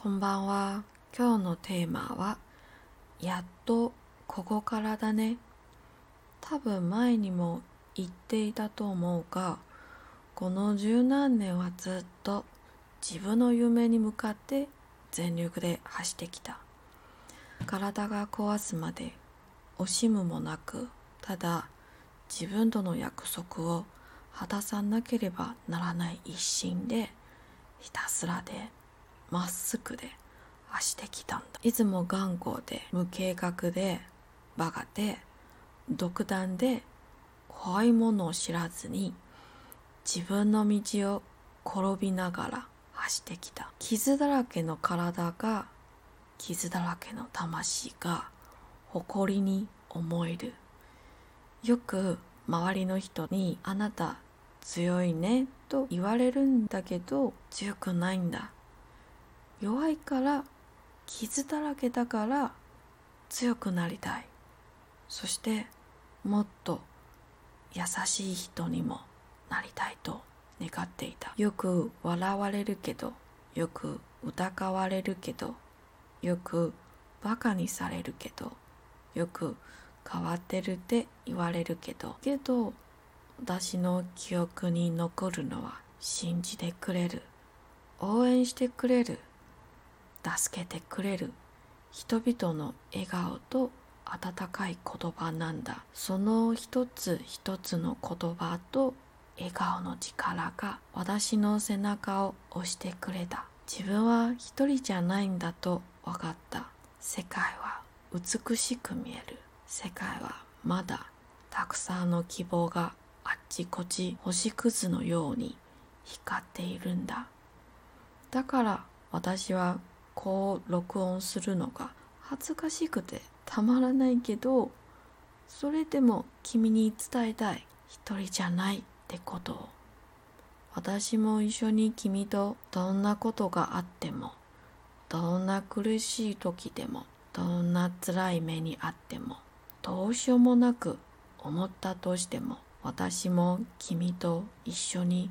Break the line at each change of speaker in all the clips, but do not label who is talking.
こんばんは。今日のテーマは、やっとここからだね。多分前にも言っていたと思うが、この十何年はずっと自分の夢に向かって全力で走ってきた。体が壊すまで惜しむもなく、ただ自分との約束を果たさなければならない一心でひたすらでまっすぐでしてきたんだいつも頑固で無計画でバカで独断で怖いものを知らずに自分の道を転びながら走ってきた傷だらけの体が傷だらけの魂が誇りに思えるよく周りの人に「あなた強いね」と言われるんだけど強くないんだ弱いから傷だらけだから強くなりたいそしてもっと優しい人にもなりたいと願っていたよく笑われるけどよく疑われるけどよくバカにされるけどよく変わってるって言われるけどけど私の記憶に残るのは信じてくれる応援してくれる助けてくれる人々の笑顔と温かい言葉なんだその一つ一つの言葉と笑顔の力が私の背中を押してくれた自分は一人じゃないんだと分かった世界は美しく見える世界はまだたくさんの希望があっちこっち星屑のように光っているんだだから私はこう録音するのが恥ずかしくてたまらないけどそれでも君に伝えたい一人じゃないってことを私も一緒に君とどんなことがあってもどんな苦しい時でもどんな辛い目にあってもどうしようもなく思ったとしても私も君と一緒に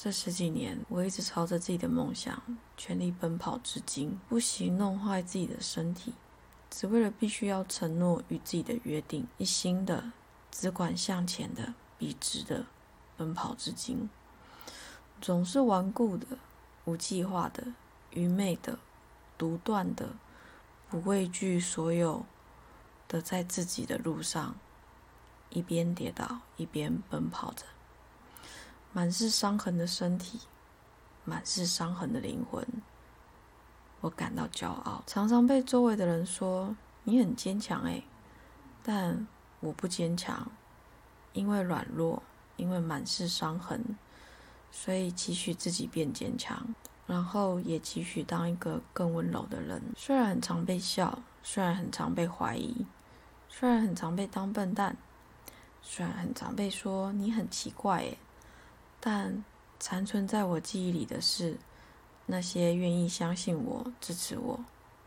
这十几年，我一直朝着自己的梦想全力奔跑至今，不惜弄坏自己的身体，只为了必须要承诺与自己的约定，一心的，只管向前的，笔直的奔跑至今。总是顽固的、无计划的、愚昧的、独断的、不畏惧所有，的在自己的路上一边跌倒一边奔跑着。满是伤痕的身体，满是伤痕的灵魂，我感到骄傲。常常被周围的人说你很坚强诶，但我不坚强，因为软弱，因为满是伤痕，所以期许自己变坚强，然后也期许当一个更温柔的人。虽然很常被笑，虽然很常被怀疑，虽然很常被当笨蛋，虽然很常被说你很奇怪诶，但残存在我记忆里的，是那些愿意相信我、支持我、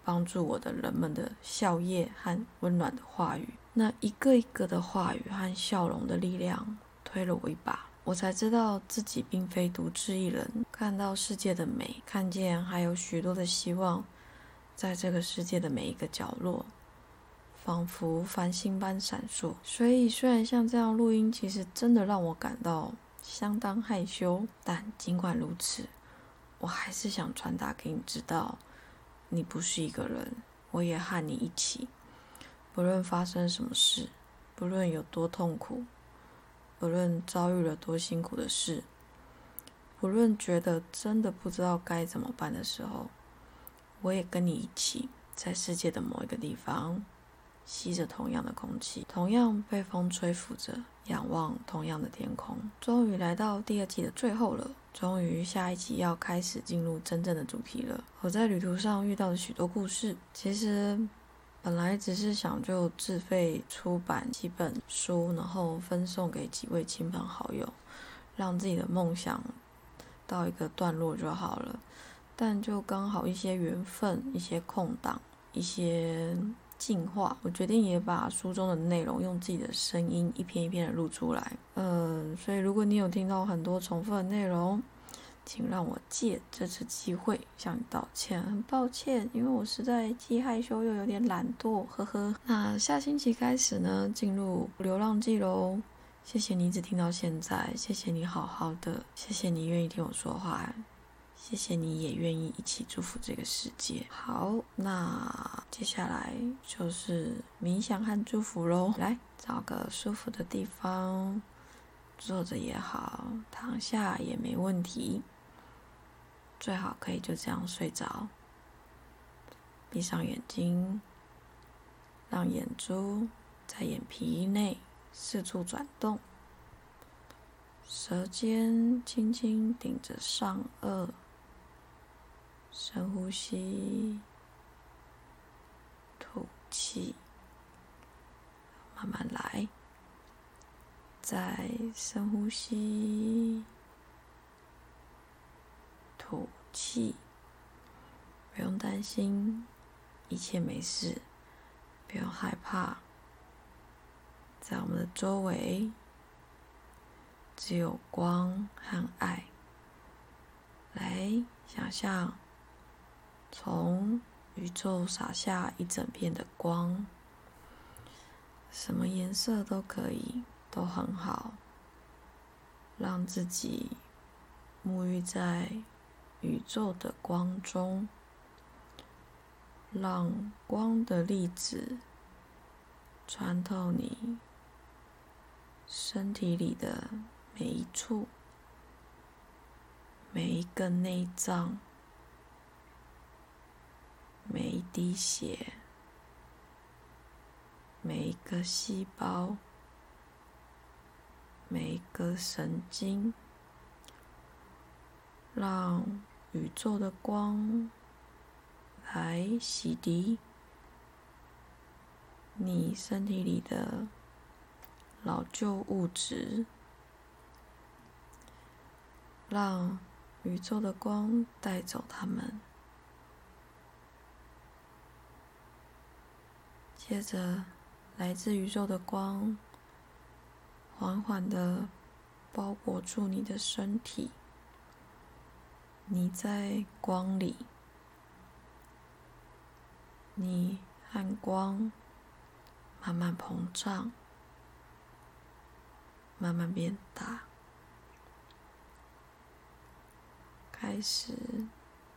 帮助我的人们的笑靥和温暖的话语。那一个一个的话语和笑容的力量，推了我一把，我才知道自己并非独自一人。看到世界的美，看见还有许多的希望，在这个世界的每一个角落，仿佛繁星般闪烁。所以，虽然像这样录音，其实真的让我感到。相当害羞，但尽管如此，我还是想传达给你知道，你不是一个人，我也和你一起。不论发生什么事，不论有多痛苦，不论遭遇了多辛苦的事，不论觉得真的不知道该怎么办的时候，我也跟你一起，在世界的某一个地方。吸着同样的空气，同样被风吹拂着，仰望同样的天空。终于来到第二季的最后了，终于下一集要开始进入真正的主题了。我在旅途上遇到了许多故事，其实本来只是想就自费出版几本书，然后分送给几位亲朋好友，让自己的梦想到一个段落就好了。但就刚好一些缘分，一些空档，一些……进化，我决定也把书中的内容用自己的声音一篇一篇的录出来。嗯，所以如果你有听到很多重复的内容，请让我借这次机会向你道歉，很抱歉，因为我实在既害羞又有点懒惰，呵呵。那下星期开始呢，进入流浪记喽。谢谢你一直听到现在，谢谢你好好的，谢谢你愿意听我说话。谢谢你也愿意一起祝福这个世界。好，那接下来就是冥想和祝福喽。来，找个舒服的地方，坐着也好，躺下也没问题。最好可以就这样睡着，闭上眼睛，让眼珠在眼皮内四处转动，舌尖轻轻顶着上颚。深呼吸，吐气，慢慢来。再深呼吸，吐气。不用担心，一切没事。不用害怕，在我们的周围只有光和爱。来，想象。从宇宙洒下一整片的光，什么颜色都可以，都很好。让自己沐浴在宇宙的光中，让光的粒子穿透你身体里的每一处、每一个内脏。滴血，每一个细胞，每一个神经，让宇宙的光来洗涤你身体里的老旧物质，让宇宙的光带走它们。接着，来自宇宙的光，缓缓的包裹住你的身体。你在光里，你和光慢慢膨胀，慢慢变大，开始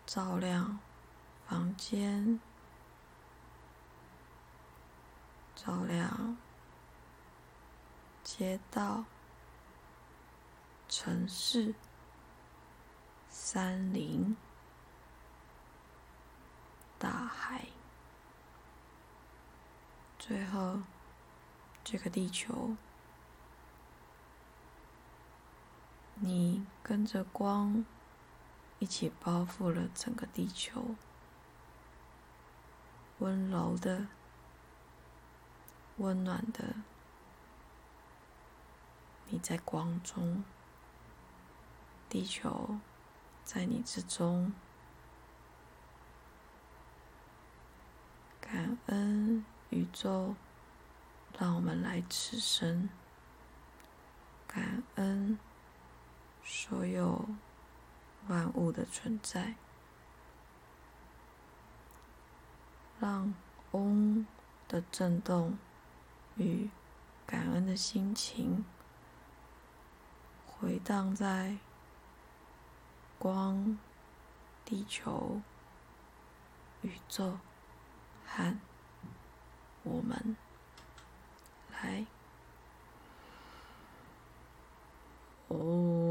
照亮房间。照亮街道、城市、森林、大海，最后这个地球，你跟着光一起包覆了整个地球，温柔的。温暖的，你在光中，地球在你之中，感恩宇宙，让我们来此生，感恩所有万物的存在，让嗡的震动。与感恩的心情回荡在光、地球、宇宙，喊我们来哦。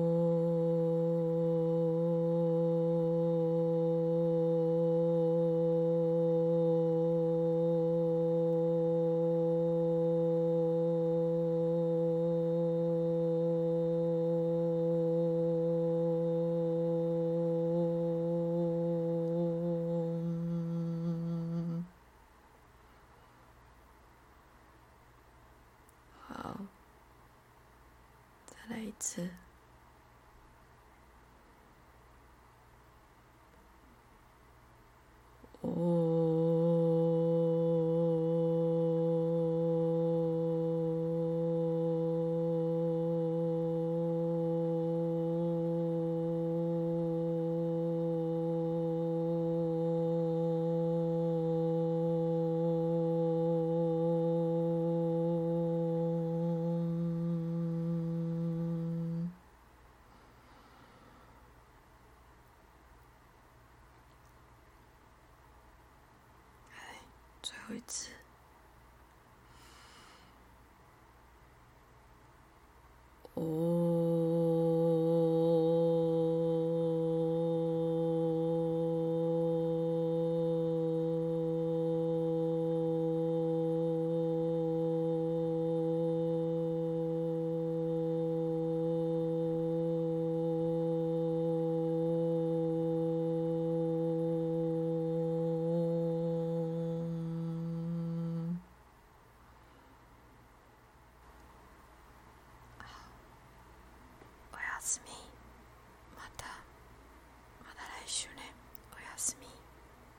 つお最后一次，哦。